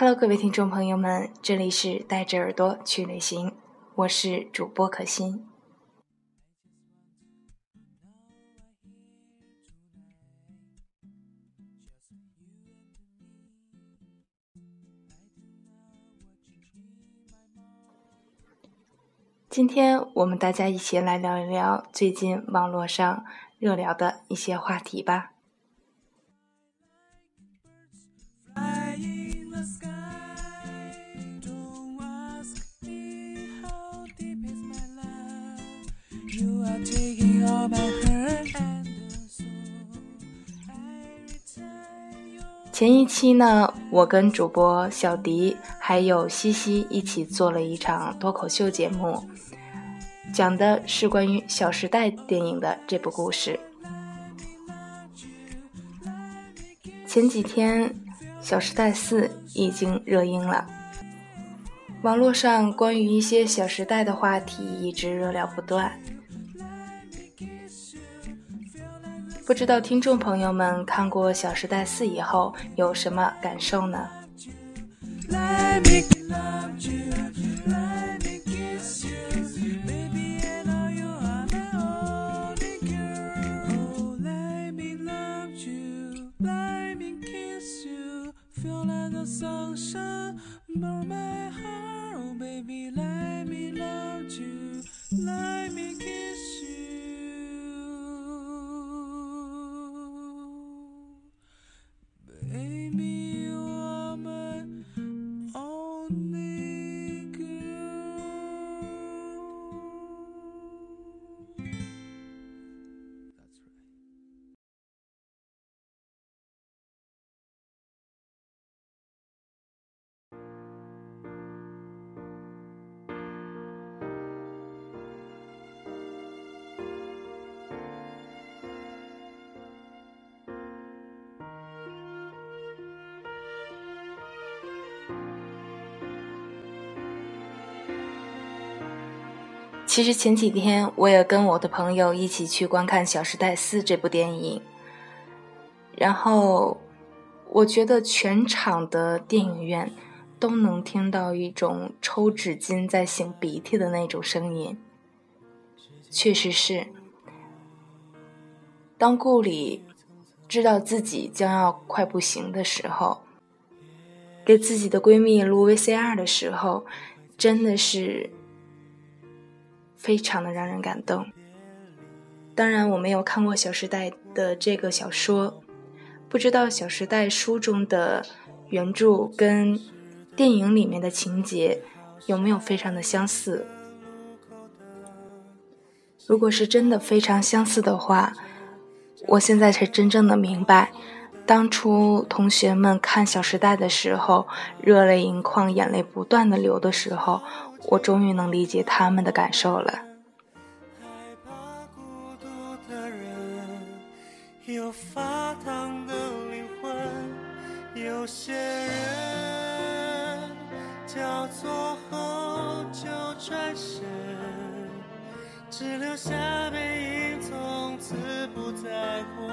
Hello，各位听众朋友们，这里是带着耳朵去旅行，我是主播可心。今天我们大家一起来聊一聊最近网络上热聊的一些话题吧。前一期呢，我跟主播小迪还有西西一起做了一场脱口秀节目，讲的是关于《小时代》电影的这部故事。前几天，《小时代四》已经热映了，网络上关于一些《小时代》的话题一直热聊不断。不知道听众朋友们看过《小时代四》以后有什么感受呢？其实前几天我也跟我的朋友一起去观看《小时代四》这部电影，然后我觉得全场的电影院都能听到一种抽纸巾在擤鼻涕的那种声音。确实是，当顾里知道自己将要快不行的时候，给自己的闺蜜录 VCR 的时候，真的是。非常的让人感动。当然，我没有看过《小时代》的这个小说，不知道《小时代》书中的原著跟电影里面的情节有没有非常的相似。如果是真的非常相似的话，我现在才真正的明白，当初同学们看《小时代》的时候，热泪盈眶、眼泪不断的流的时候。我终于能理解他们的感受了。有发烫的灵魂，有些人交错后就转身，只留下背影，从此不再过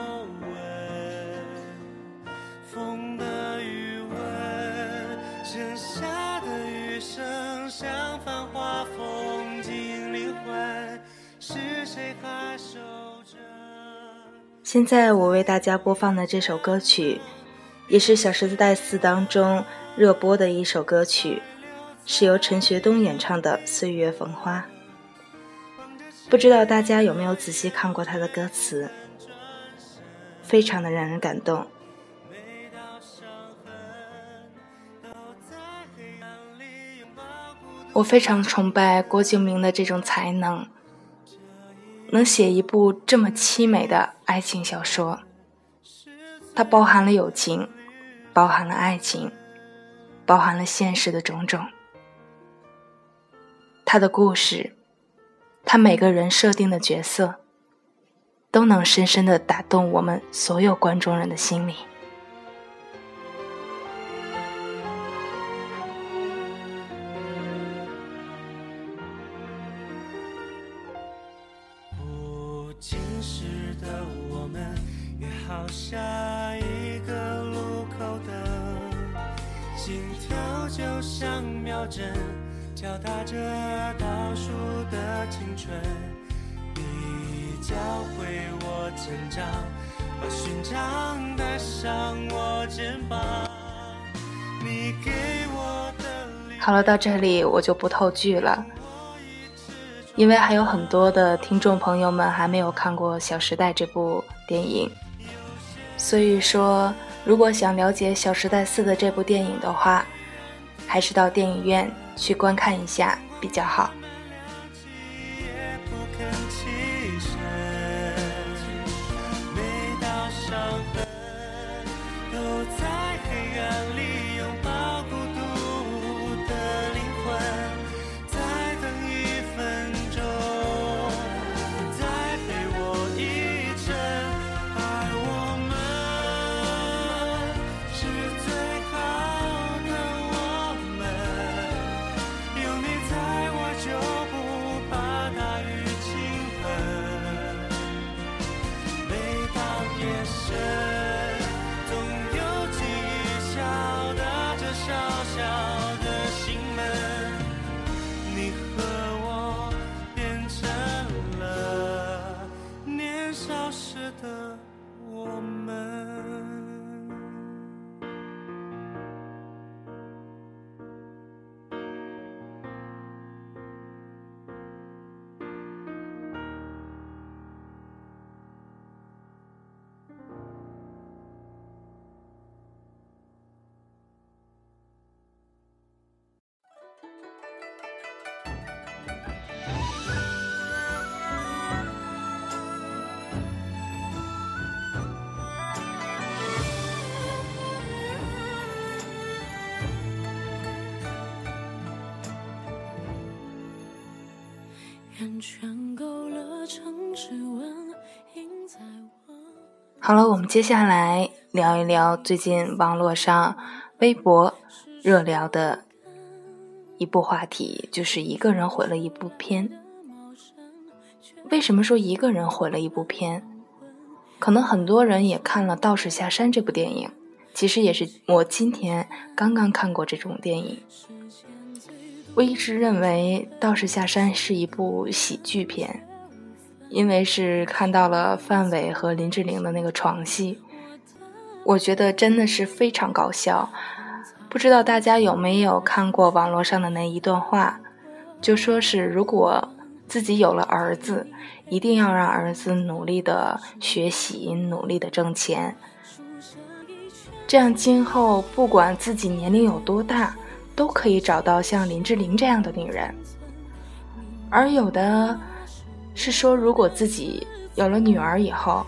像繁华风景灵魂，是谁还守着？现在我为大家播放的这首歌曲，也是《小时代四》当中热播的一首歌曲，是由陈学冬演唱的《岁月逢花》。不知道大家有没有仔细看过他的歌词，非常的让人感动。我非常崇拜郭敬明的这种才能，能写一部这么凄美的爱情小说。它包含了友情，包含了爱情，包含了现实的种种。他的故事，他每个人设定的角色，都能深深的打动我们所有观众人的心灵。成长，把勋章带上我肩膀。你给我的好了，到这里我就不透剧了，因为还有很多的听众朋友们还没有看过《小时代》这部电影，所以说，如果想了解《小时代四》的这部电影的话，还是到电影院去观看一下比较好。好了，我们接下来聊一聊最近网络上微博热聊的一部话题，就是一个人毁了一部片。为什么说一个人毁了一部片？可能很多人也看了《道士下山》这部电影，其实也是我今天刚刚看过这种电影。我一直认为《道士下山》是一部喜剧片，因为是看到了范伟和林志玲的那个床戏，我觉得真的是非常搞笑。不知道大家有没有看过网络上的那一段话，就说是如果自己有了儿子，一定要让儿子努力的学习，努力的挣钱，这样今后不管自己年龄有多大。都可以找到像林志玲这样的女人，而有的是说，如果自己有了女儿以后，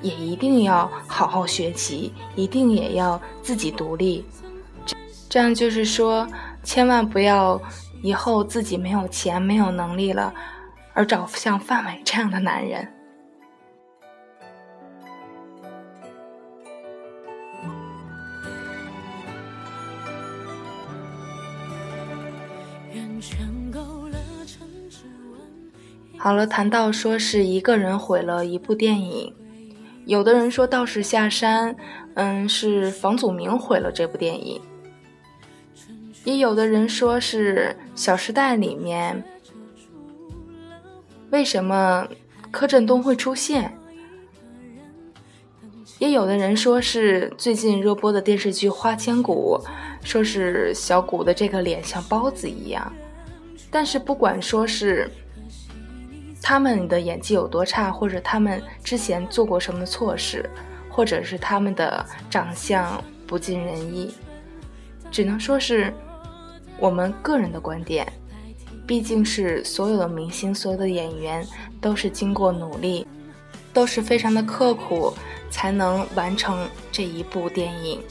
也一定要好好学习，一定也要自己独立。这样就是说，千万不要以后自己没有钱、没有能力了，而找像范伟这样的男人。好了，谈到说是一个人毁了一部电影，有的人说《道士下山》，嗯，是房祖名毁了这部电影，也有的人说是《小时代》里面为什么柯震东会出现，也有的人说是最近热播的电视剧《花千骨》，说是小谷的这个脸像包子一样，但是不管说是。他们的演技有多差，或者他们之前做过什么错事，或者是他们的长相不尽人意，只能说是我们个人的观点。毕竟是所有的明星、所有的演员都是经过努力，都是非常的刻苦，才能完成这一部电影。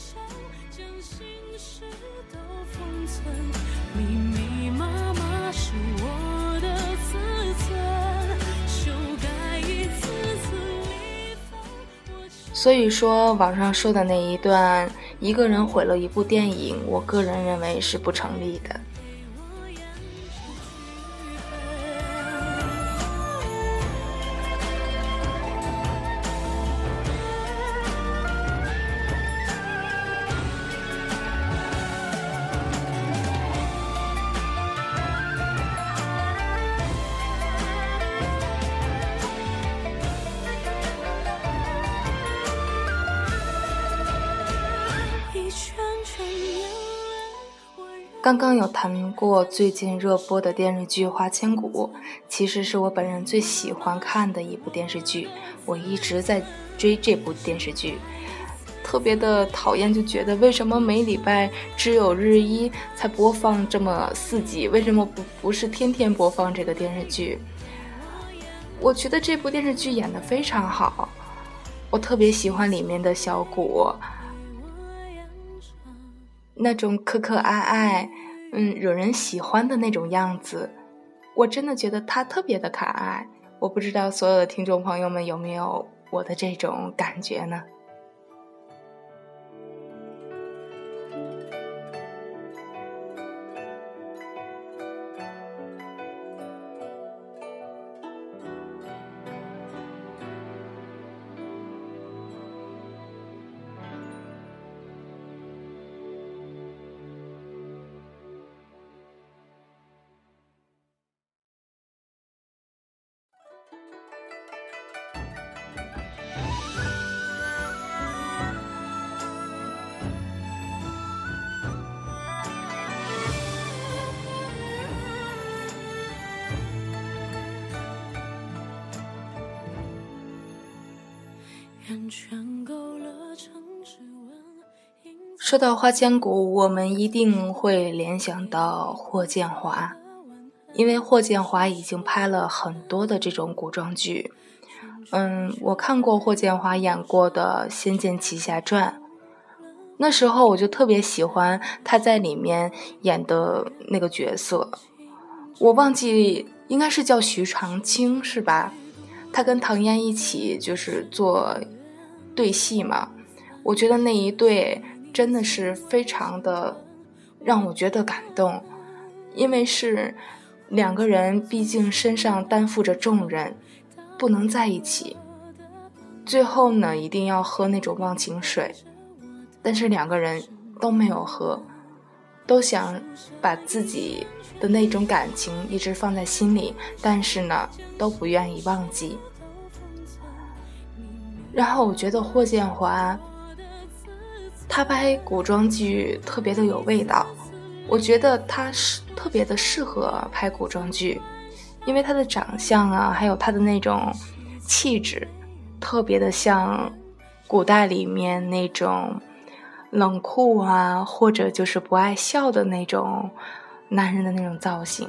所以说，网上说的那一段一个人毁了一部电影，我个人认为是不成立的。刚刚有谈过最近热播的电视剧《花千骨》，其实是我本人最喜欢看的一部电视剧，我一直在追这部电视剧。特别的讨厌，就觉得为什么每礼拜只有日一才播放这么四集？为什么不不是天天播放这个电视剧？我觉得这部电视剧演得非常好，我特别喜欢里面的小谷。那种可可爱爱，嗯，惹人喜欢的那种样子，我真的觉得他特别的可爱。我不知道所有的听众朋友们有没有我的这种感觉呢？说到花千骨，我们一定会联想到霍建华，因为霍建华已经拍了很多的这种古装剧。嗯，我看过霍建华演过的《仙剑奇侠传》，那时候我就特别喜欢他在里面演的那个角色，我忘记应该是叫徐长卿是吧？他跟唐嫣一起就是做对戏嘛，我觉得那一对真的是非常的让我觉得感动，因为是两个人毕竟身上担负着重任，不能在一起，最后呢一定要喝那种忘情水，但是两个人都没有喝，都想把自己的那种感情一直放在心里，但是呢都不愿意忘记。然后我觉得霍建华，他拍古装剧特别的有味道，我觉得他是特别的适合拍古装剧，因为他的长相啊，还有他的那种气质，特别的像古代里面那种冷酷啊，或者就是不爱笑的那种男人的那种造型。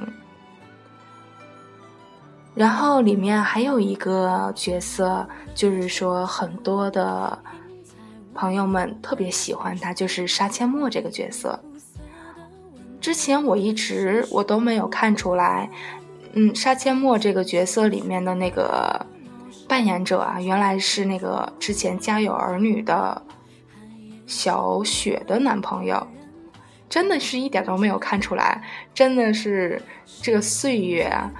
然后里面还有一个角色，就是说很多的朋友们特别喜欢他，就是杀阡陌这个角色。之前我一直我都没有看出来，嗯，杀阡陌这个角色里面的那个扮演者啊，原来是那个之前《家有儿女》的小雪的男朋友，真的是一点都没有看出来，真的是这个岁月啊。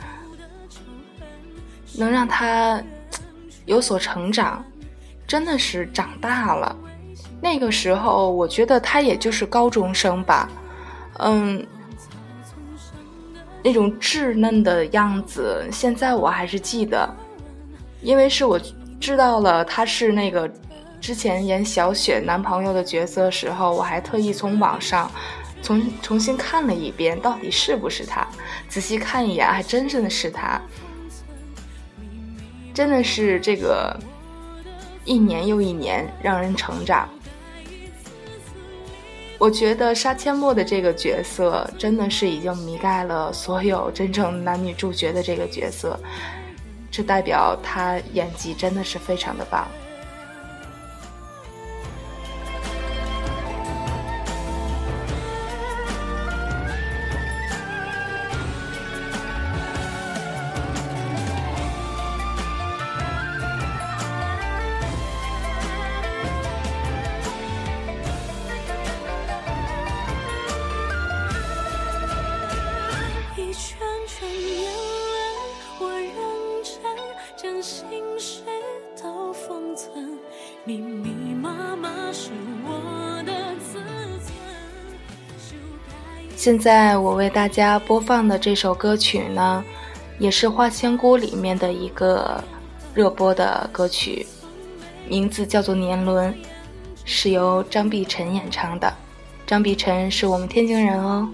能让他有所成长，真的是长大了。那个时候，我觉得他也就是高中生吧，嗯，那种稚嫩的样子，现在我还是记得，因为是我知道了他是那个之前演小雪男朋友的角色时候，我还特意从网上重重新看了一遍，到底是不是他？仔细看一眼，还真正的是他。真的是这个一年又一年让人成长。我觉得杀阡陌的这个角色真的是已经迷盖了所有真正男女主角的这个角色，这代表他演技真的是非常的棒。现在我为大家播放的这首歌曲呢，也是《花千骨》里面的一个热播的歌曲，名字叫做《年轮》，是由张碧晨演唱的。张碧晨是我们天津人哦。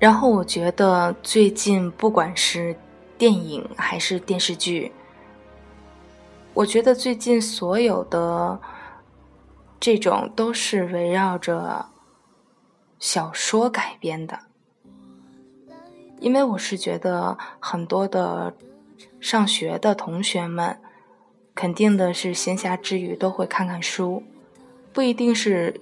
然后我觉得最近不管是电影还是电视剧，我觉得最近所有的这种都是围绕着小说改编的，因为我是觉得很多的上学的同学们，肯定的是闲暇之余都会看看书，不一定是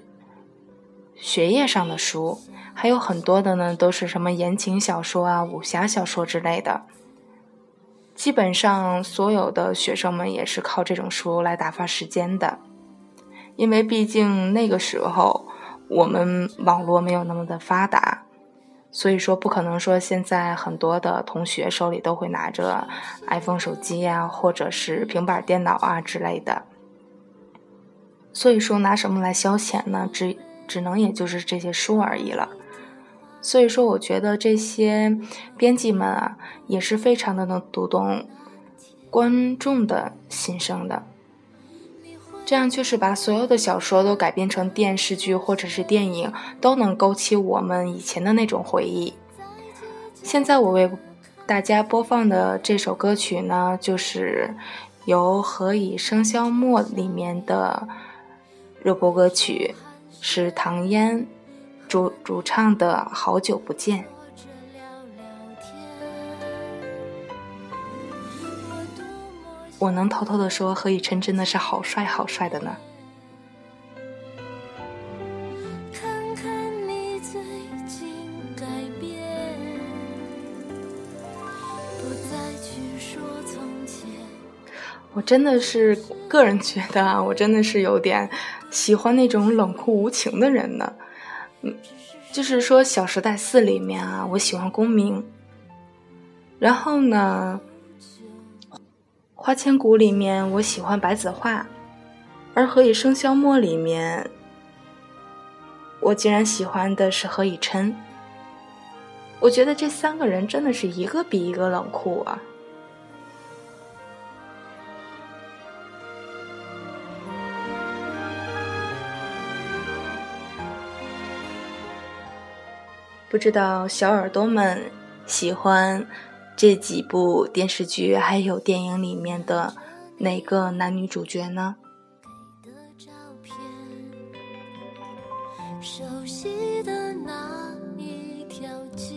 学业上的书。还有很多的呢，都是什么言情小说啊、武侠小说之类的。基本上所有的学生们也是靠这种书来打发时间的，因为毕竟那个时候我们网络没有那么的发达，所以说不可能说现在很多的同学手里都会拿着 iPhone 手机呀，或者是平板电脑啊之类的。所以说拿什么来消遣呢？只只能也就是这些书而已了。所以说，我觉得这些编辑们啊，也是非常的能读懂观众的心声的。这样就是把所有的小说都改编成电视剧或者是电影，都能勾起我们以前的那种回忆。现在我为大家播放的这首歌曲呢，就是由《何以笙箫默》里面的热播歌曲，是唐嫣。主主唱的好久不见，我能偷偷的说，何以琛真的是好帅好帅的呢。我真的是个人觉得啊，我真的是有点喜欢那种冷酷无情的人呢。嗯，就是说《小时代四》里面啊，我喜欢公明。然后呢，《花千骨》里面我喜欢白子画，而《何以笙箫默》里面，我竟然喜欢的是何以琛。我觉得这三个人真的是一个比一个冷酷啊。不知道小耳朵们喜欢这几部电视剧还有电影里面的哪个男女主角呢？熟悉的那一条街，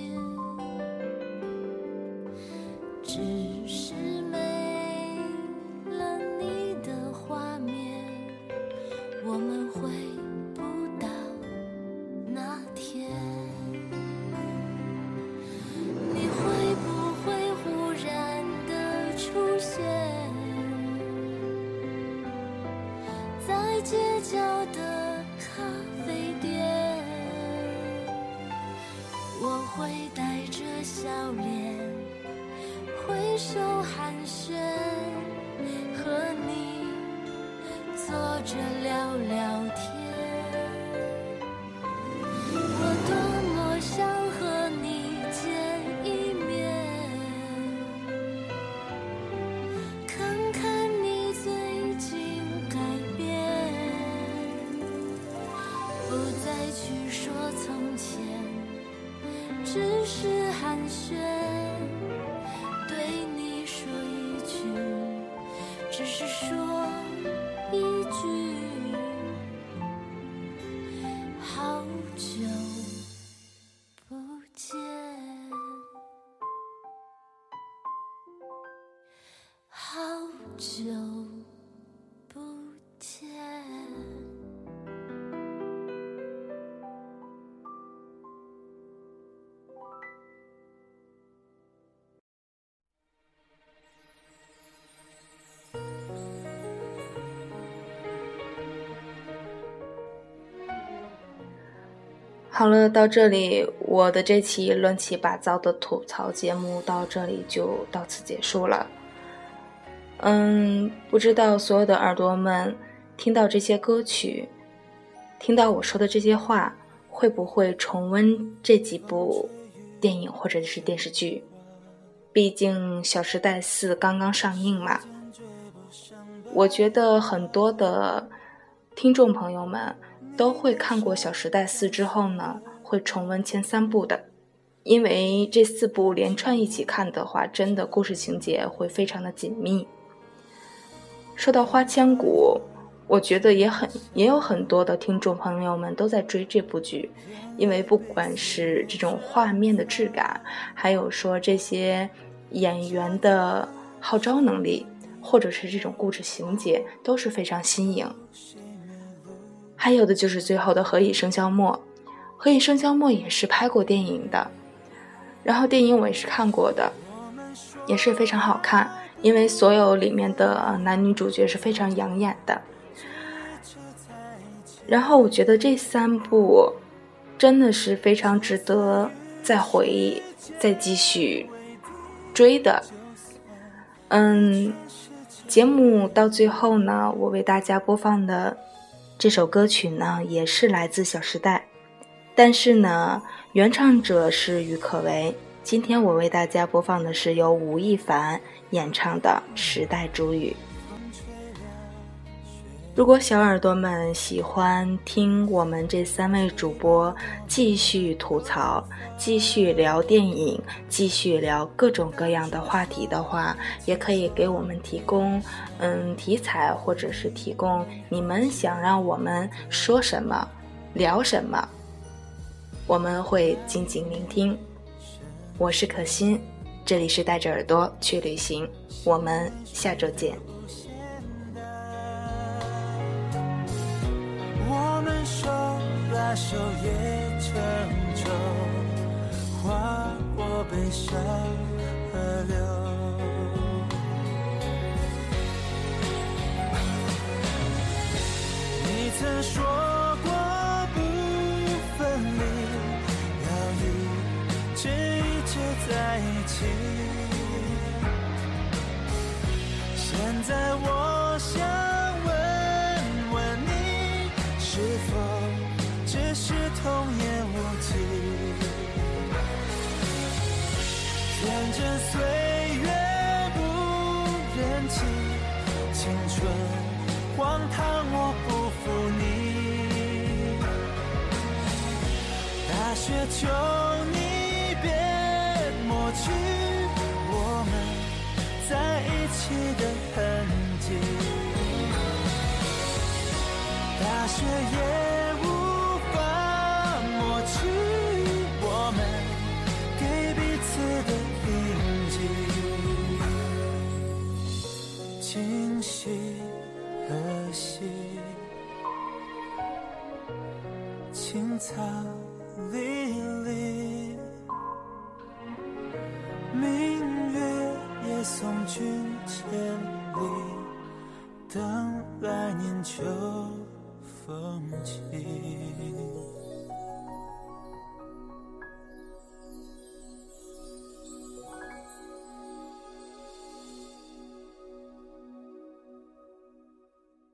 对你说一句，只是说。好了，到这里，我的这期乱七八糟的吐槽节目到这里就到此结束了。嗯，不知道所有的耳朵们听到这些歌曲，听到我说的这些话，会不会重温这几部电影或者是电视剧？毕竟《小时代四》刚刚上映嘛。我觉得很多的听众朋友们。都会看过《小时代四》之后呢，会重温前三部的。因为这四部连串一起看的话，真的故事情节会非常的紧密。说到《花千骨》，我觉得也很也有很多的听众朋友们都在追这部剧，因为不管是这种画面的质感，还有说这些演员的号召能力，或者是这种故事情节，都是非常新颖。还有的就是最后的《何以笙箫默》，《何以笙箫默》也是拍过电影的。然后电影我也是看过的，也是非常好看，因为所有里面的男女主角是非常养眼的。然后我觉得这三部真的是非常值得再回忆、再继续追的。嗯，节目到最后呢，我为大家播放的这首歌曲呢，也是来自《小时代》。但是呢，原唱者是郁可唯。今天我为大家播放的是由吴亦凡演唱的《时代煮雨》。如果小耳朵们喜欢听我们这三位主播继续吐槽、继续聊电影、继续聊各种各样的话题的话，也可以给我们提供嗯题材，或者是提供你们想让我们说什么、聊什么。我们会静静聆听。我是可心，这里是带着耳朵去旅行，我们下周见。把手也成舟，划过悲伤河流。大雪也